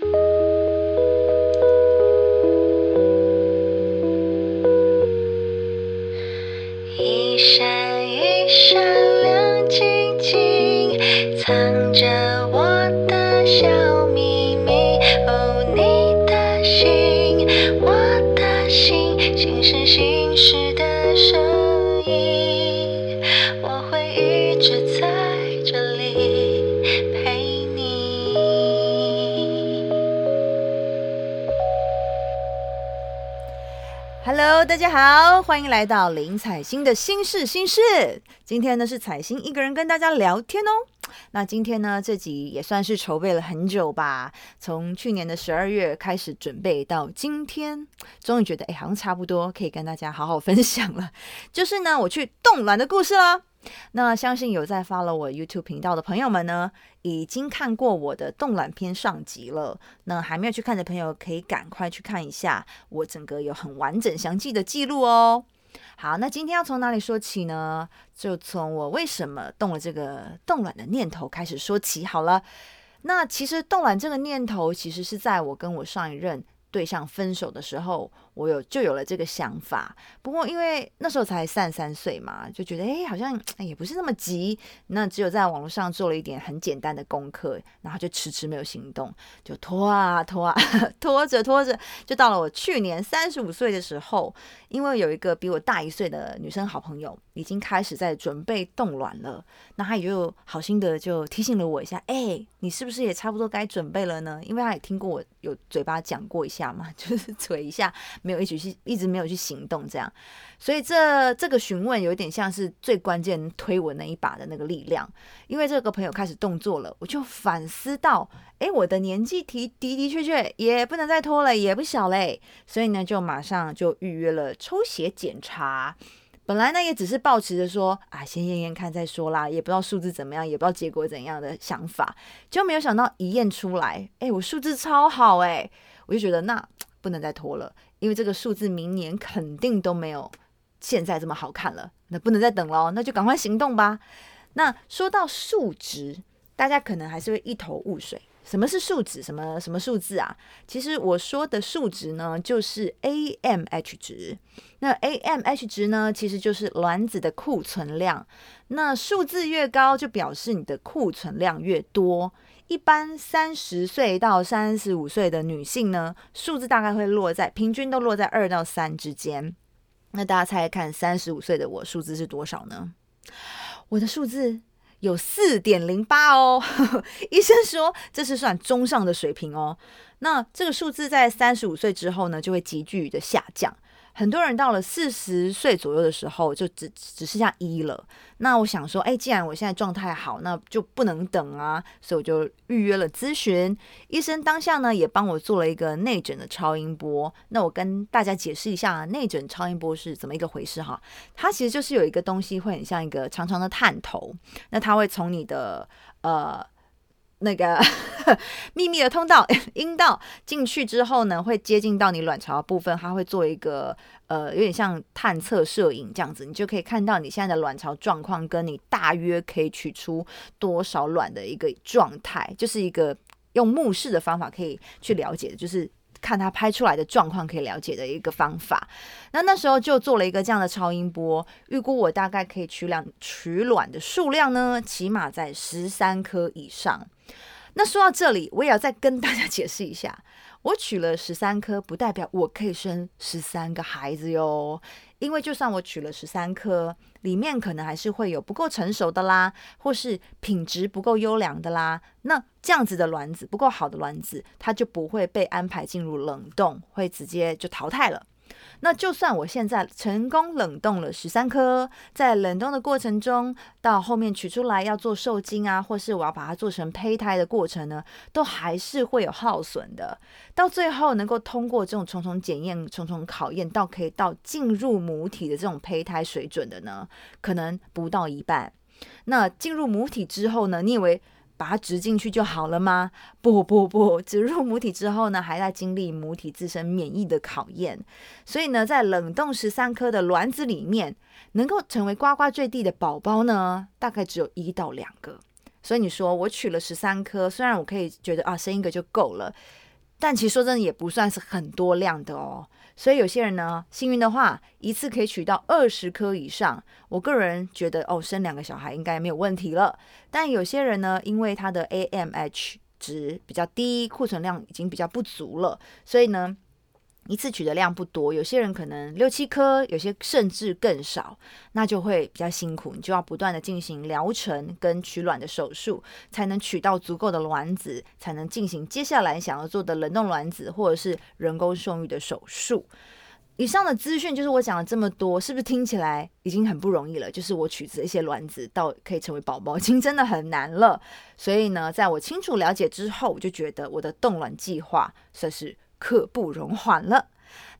一大家好，欢迎来到林采欣的心事心事。今天呢是采欣一个人跟大家聊天哦。那今天呢这集也算是筹备了很久吧，从去年的十二月开始准备到今天，终于觉得哎好像差不多可以跟大家好好分享了。就是呢我去冻卵的故事了。那相信有在 follow 我 YouTube 频道的朋友们呢，已经看过我的动卵篇上集了。那还没有去看的朋友，可以赶快去看一下，我整个有很完整详细的记录哦。好，那今天要从哪里说起呢？就从我为什么动了这个动卵的念头开始说起好了。那其实动卵这个念头，其实是在我跟我上一任对象分手的时候，我有就有了这个想法。不过因为那时候才三三岁嘛，就觉得诶好像也不是那么急。那只有在网络上做了一点很简单的功课，然后就迟迟没有行动，就拖啊拖啊 拖着拖着，就到了我去年三十五岁的时候，因为有一个比我大一岁的女生好朋友已经开始在准备冻卵了，那她也就好心的就提醒了我一下，哎、你是不是也差不多该准备了呢？因为她也听过我有嘴巴讲过一下嘛，就是嘴一下，没有一起去一直没有去行动这样，所以这这个询问有点像是最关键推我那一把的那个力量，因为这个朋友开始动作了，我就反思到，诶，我的年纪的的的确确也不能再拖了，也不小嘞，所以呢，就马上就预约了抽血检查。本来呢，也只是抱持着说啊，先验验看再说啦，也不知道数字怎么样，也不知道结果怎样的想法，就没有想到一验出来，诶，我数字超好诶，我就觉得那不能再拖了，因为这个数字明年肯定都没有现在这么好看了，那不能再等喽，那就赶快行动吧。那说到数值，大家可能还是会一头雾水。什么是数值？什么什么数字啊？其实我说的数值呢，就是 AMH 值。那 AMH 值呢，其实就是卵子的库存量。那数字越高，就表示你的库存量越多。一般三十岁到三十五岁的女性呢，数字大概会落在平均都落在二到三之间。那大家猜猜看，三十五岁的我数字是多少呢？我的数字有四点零八哦，医生说这是算中上的水平哦。那这个数字在三十五岁之后呢，就会急剧的下降。很多人到了四十岁左右的时候，就只只剩下一了。那我想说，哎，既然我现在状态好，那就不能等啊，所以我就预约了咨询。医生当下呢，也帮我做了一个内诊的超音波。那我跟大家解释一下，内诊超音波是怎么一个回事哈？它其实就是有一个东西会很像一个长长的探头，那它会从你的呃。那个 秘密的通道 阴道进去之后呢，会接近到你卵巢的部分，它会做一个呃，有点像探测摄影这样子，你就可以看到你现在的卵巢状况，跟你大约可以取出多少卵的一个状态，就是一个用目视的方法可以去了解的，就是。看它拍出来的状况可以了解的一个方法，那那时候就做了一个这样的超音波，预估我大概可以取卵取卵的数量呢，起码在十三颗以上。那说到这里，我也要再跟大家解释一下，我取了十三颗，不代表我可以生十三个孩子哟。因为就算我取了十三颗，里面可能还是会有不够成熟的啦，或是品质不够优良的啦。那这样子的卵子不够好的卵子，它就不会被安排进入冷冻，会直接就淘汰了。那就算我现在成功冷冻了十三颗，在冷冻的过程中，到后面取出来要做受精啊，或是我要把它做成胚胎的过程呢，都还是会有耗损的。到最后能够通过这种重重检验、重重考验，到可以到进入母体的这种胚胎水准的呢，可能不到一半。那进入母体之后呢，你以为？把它植进去就好了吗？不不不，植入母体之后呢，还在经历母体自身免疫的考验。所以呢，在冷冻十三颗的卵子里面，能够成为呱呱坠地的宝宝呢，大概只有一到两个。所以你说我取了十三颗，虽然我可以觉得啊生一个就够了，但其实说真的也不算是很多量的哦。所以有些人呢，幸运的话，一次可以取到二十颗以上。我个人觉得，哦，生两个小孩应该没有问题了。但有些人呢，因为他的 AMH 值比较低，库存量已经比较不足了，所以呢。一次取的量不多，有些人可能六七颗，有些甚至更少，那就会比较辛苦，你就要不断的进行疗程跟取卵的手术，才能取到足够的卵子，才能进行接下来想要做的冷冻卵子或者是人工受孕的手术。以上的资讯就是我讲了这么多，是不是听起来已经很不容易了？就是我取这些卵子到可以成为宝宝，已经真的很难了。所以呢，在我清楚了解之后，我就觉得我的冻卵计划算是。刻不容缓了。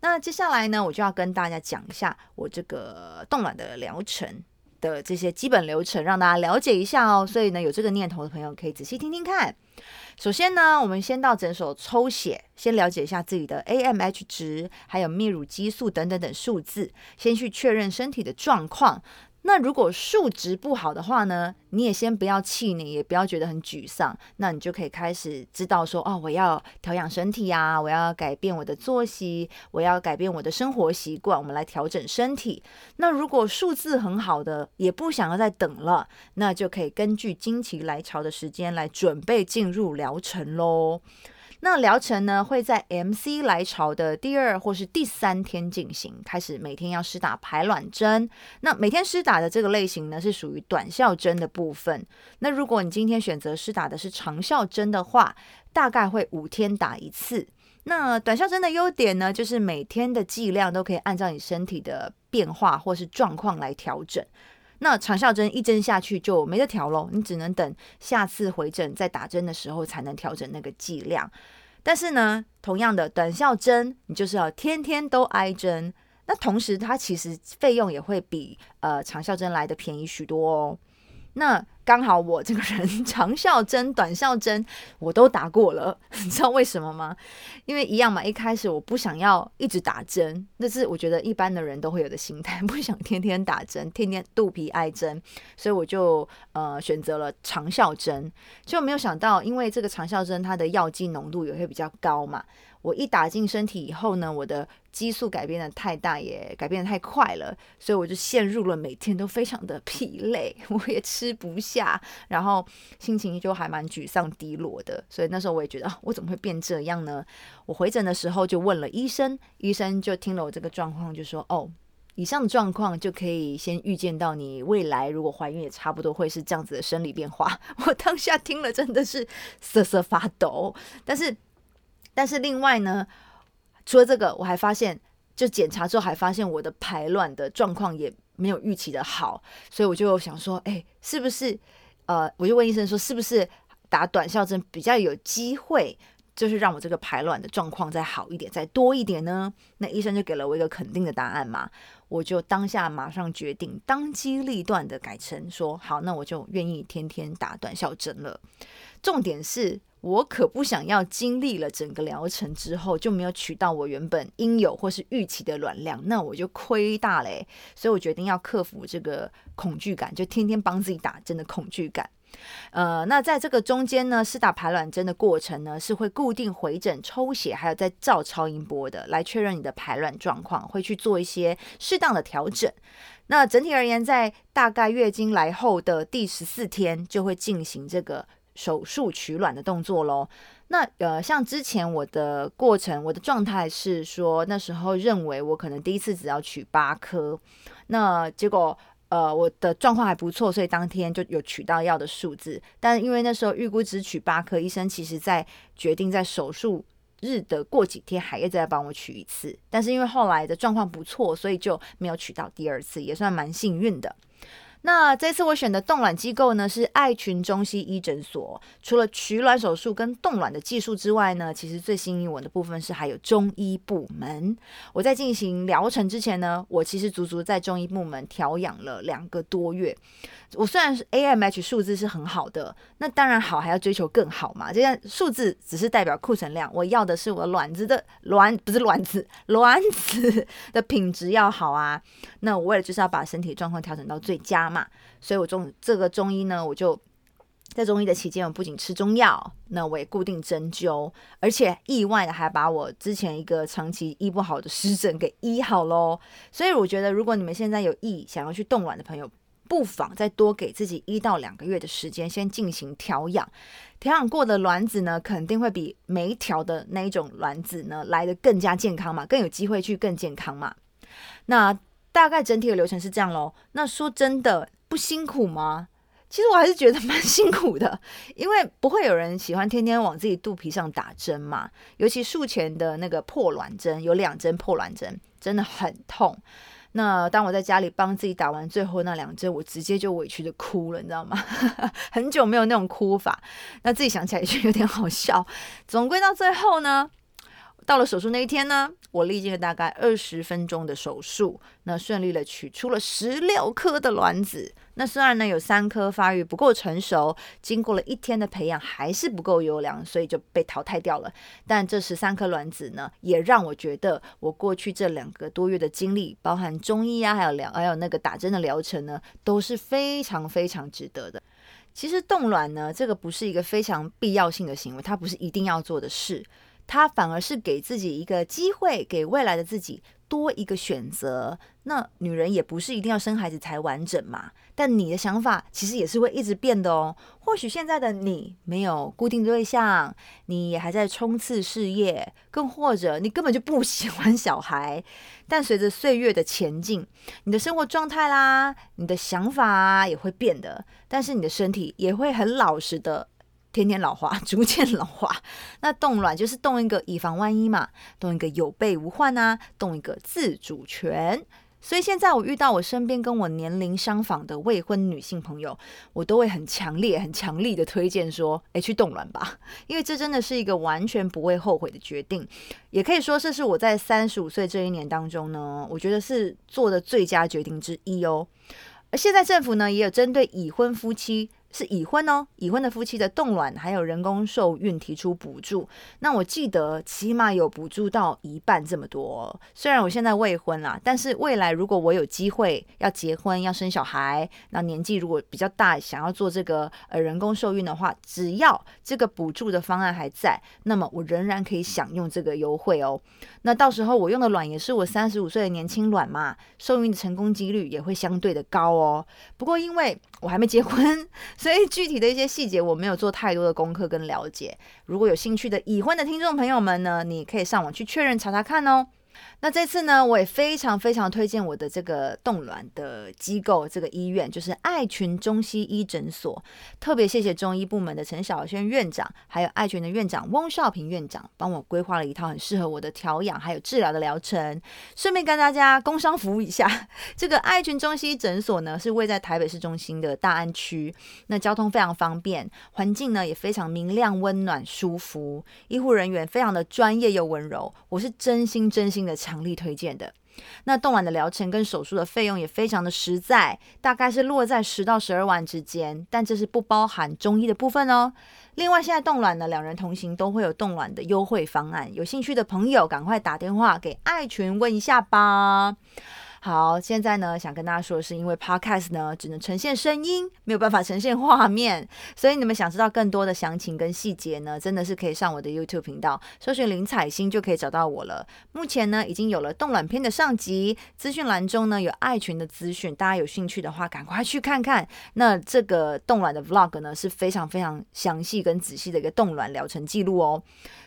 那接下来呢，我就要跟大家讲一下我这个冻卵的疗程的这些基本流程，让大家了解一下哦。所以呢，有这个念头的朋友可以仔细听听看。首先呢，我们先到诊所抽血，先了解一下自己的 AMH 值，还有泌乳激素等等等数字，先去确认身体的状况。那如果数值不好的话呢，你也先不要气馁，也不要觉得很沮丧，那你就可以开始知道说，哦，我要调养身体呀，我要改变我的作息，我要改变我的生活习惯，我们来调整身体。那如果数字很好的，也不想要再等了，那就可以根据经期来潮的时间来准备进入疗程喽。那疗程呢会在 MC 来潮的第二或是第三天进行，开始每天要施打排卵针。那每天施打的这个类型呢是属于短效针的部分。那如果你今天选择施打的是长效针的话，大概会五天打一次。那短效针的优点呢，就是每天的剂量都可以按照你身体的变化或是状况来调整。那长效针一针下去就没得调喽，你只能等下次回诊再打针的时候才能调整那个剂量。但是呢，同样的短效针，你就是要天天都挨针。那同时，它其实费用也会比呃长效针来的便宜许多哦。那刚好我这个人长效针、短效针我都打过了，你知道为什么吗？因为一样嘛，一开始我不想要一直打针，那是我觉得一般的人都会有的心态，不想天天打针，天天肚皮挨针，所以我就呃选择了长效针。就没有想到，因为这个长效针它的药剂浓度也会比较高嘛。我一打进身体以后呢，我的激素改变的太大，也改变的太快了，所以我就陷入了每天都非常的疲累，我也吃不下，然后心情就还蛮沮丧低落的。所以那时候我也觉得，我怎么会变这样呢？我回诊的时候就问了医生，医生就听了我这个状况，就说：“哦，以上的状况就可以先预见到你未来如果怀孕也差不多会是这样子的生理变化。”我当下听了真的是瑟瑟发抖，但是。但是另外呢，除了这个，我还发现，就检查之后还发现我的排卵的状况也没有预期的好，所以我就想说，哎，是不是？呃，我就问医生说，是不是打短效针比较有机会，就是让我这个排卵的状况再好一点，再多一点呢？那医生就给了我一个肯定的答案嘛，我就当下马上决定，当机立断的改成说，好，那我就愿意天天打短效针了。重点是。我可不想要经历了整个疗程之后就没有取到我原本应有或是预期的卵量，那我就亏大嘞。所以我决定要克服这个恐惧感，就天天帮自己打针的恐惧感。呃，那在这个中间呢，施打排卵针的过程呢，是会固定回诊抽血，还有在照超音波的，来确认你的排卵状况，会去做一些适当的调整。那整体而言，在大概月经来后的第十四天，就会进行这个。手术取卵的动作喽。那呃，像之前我的过程，我的状态是说，那时候认为我可能第一次只要取八颗，那结果呃，我的状况还不错，所以当天就有取到要的数字。但因为那时候预估只取八颗，医生其实在决定在手术日的过几天还要再帮我取一次。但是因为后来的状况不错，所以就没有取到第二次，也算蛮幸运的。那这次我选的冻卵机构呢是爱群中西医诊所。除了取卵手术跟冻卵的技术之外呢，其实最吸引我的部分是还有中医部门。我在进行疗程之前呢，我其实足足在中医部门调养了两个多月。我虽然是 AMH 数字是很好的，那当然好还要追求更好嘛。这样数字只是代表库存量，我要的是我卵子的卵不是卵子卵子的品质要好啊。那我为了就是要把身体状况调整到最佳嘛，所以我中这个中医呢，我就在中医的期间，我不仅吃中药，那我也固定针灸，而且意外的还把我之前一个长期医不好的湿疹给医好喽。所以我觉得，如果你们现在有意想要去冻卵的朋友，不妨再多给自己一到两个月的时间，先进行调养。调养过的卵子呢，肯定会比没调的那一种卵子呢来的更加健康嘛，更有机会去更健康嘛。那大概整体的流程是这样喽。那说真的，不辛苦吗？其实我还是觉得蛮辛苦的，因为不会有人喜欢天天往自己肚皮上打针嘛。尤其术前的那个破卵针，有两针破卵针，真的很痛。那当我在家里帮自己打完最后那两针，我直接就委屈的哭了，你知道吗？很久没有那种哭法，那自己想起来也有点好笑。总归到最后呢。到了手术那一天呢，我历经了大概二十分钟的手术，那顺利的取出了十六颗的卵子。那虽然呢有三颗发育不够成熟，经过了一天的培养还是不够优良，所以就被淘汰掉了。但这十三颗卵子呢，也让我觉得我过去这两个多月的经历，包含中医啊，还有疗，还有那个打针的疗程呢，都是非常非常值得的。其实冻卵呢，这个不是一个非常必要性的行为，它不是一定要做的事。他反而是给自己一个机会，给未来的自己多一个选择。那女人也不是一定要生孩子才完整嘛。但你的想法其实也是会一直变的哦。或许现在的你没有固定对象，你也还在冲刺事业，更或者你根本就不喜欢小孩。但随着岁月的前进，你的生活状态啦，你的想法也会变的。但是你的身体也会很老实的。天天老化，逐渐老化。那冻卵就是冻一个以防万一嘛，冻一个有备无患啊，冻一个自主权。所以现在我遇到我身边跟我年龄相仿的未婚女性朋友，我都会很强烈、很强力的推荐说：“哎，去冻卵吧，因为这真的是一个完全不会后悔的决定。也可以说，这是我在三十五岁这一年当中呢，我觉得是做的最佳决定之一哦。而现在政府呢，也有针对已婚夫妻。是已婚哦，已婚的夫妻的冻卵还有人工受孕提出补助，那我记得起码有补助到一半这么多。虽然我现在未婚啦，但是未来如果我有机会要结婚要生小孩，那年纪如果比较大，想要做这个呃人工受孕的话，只要这个补助的方案还在，那么我仍然可以享用这个优惠哦。那到时候我用的卵也是我三十五岁的年轻卵嘛，受孕的成功几率也会相对的高哦。不过因为我还没结婚。所以具体的一些细节我没有做太多的功课跟了解。如果有兴趣的已婚的听众朋友们呢，你可以上网去确认查查看哦。那这次呢，我也非常非常推荐我的这个冻卵的机构，这个医院就是爱群中西医诊所。特别谢谢中医部门的陈小轩院长，还有爱群的院长翁少平院长，帮我规划了一套很适合我的调养还有治疗的疗程。顺便跟大家工商服务一下，这个爱群中西医诊所呢，是位在台北市中心的大安区，那交通非常方便，环境呢也非常明亮、温暖、舒服，医护人员非常的专业又温柔，我是真心真心的强力推荐的，那冻卵的疗程跟手术的费用也非常的实在，大概是落在十到十二万之间，但这是不包含中医的部分哦。另外，现在冻卵呢，两人同行都会有冻卵的优惠方案，有兴趣的朋友赶快打电话给爱群问一下吧。好，现在呢，想跟大家说的是，因为 podcast 呢只能呈现声音，没有办法呈现画面，所以你们想知道更多的详情跟细节呢，真的是可以上我的 YouTube 频道，搜寻林彩欣就可以找到我了。目前呢，已经有了冻卵片的上集，资讯栏中呢有爱群的资讯，大家有兴趣的话，赶快去看看。那这个冻卵的 Vlog 呢是非常非常详细跟仔细的一个冻卵疗程记录哦。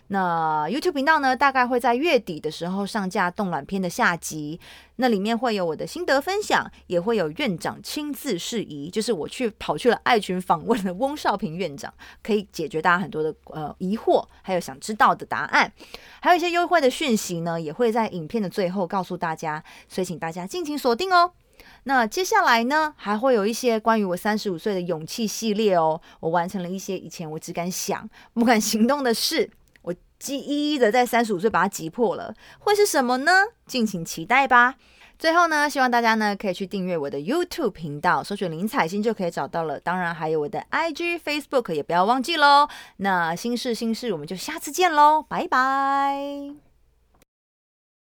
那 YouTube 频道呢，大概会在月底的时候上架动卵片的下集，那里面会有我的心得分享，也会有院长亲自示疑，就是我去跑去了爱群访问了翁少平院长，可以解决大家很多的呃疑惑，还有想知道的答案，还有一些优惠的讯息呢，也会在影片的最后告诉大家，所以请大家尽情锁定哦。那接下来呢，还会有一些关于我三十五岁的勇气系列哦，我完成了一些以前我只敢想不敢行动的事。一一的在三十五岁把它击破了，会是什么呢？敬请期待吧。最后呢，希望大家呢可以去订阅我的 YouTube 频道，搜寻林彩欣就可以找到了。当然还有我的 IG、Facebook 也不要忘记喽。那心事心事，我们就下次见喽，拜拜。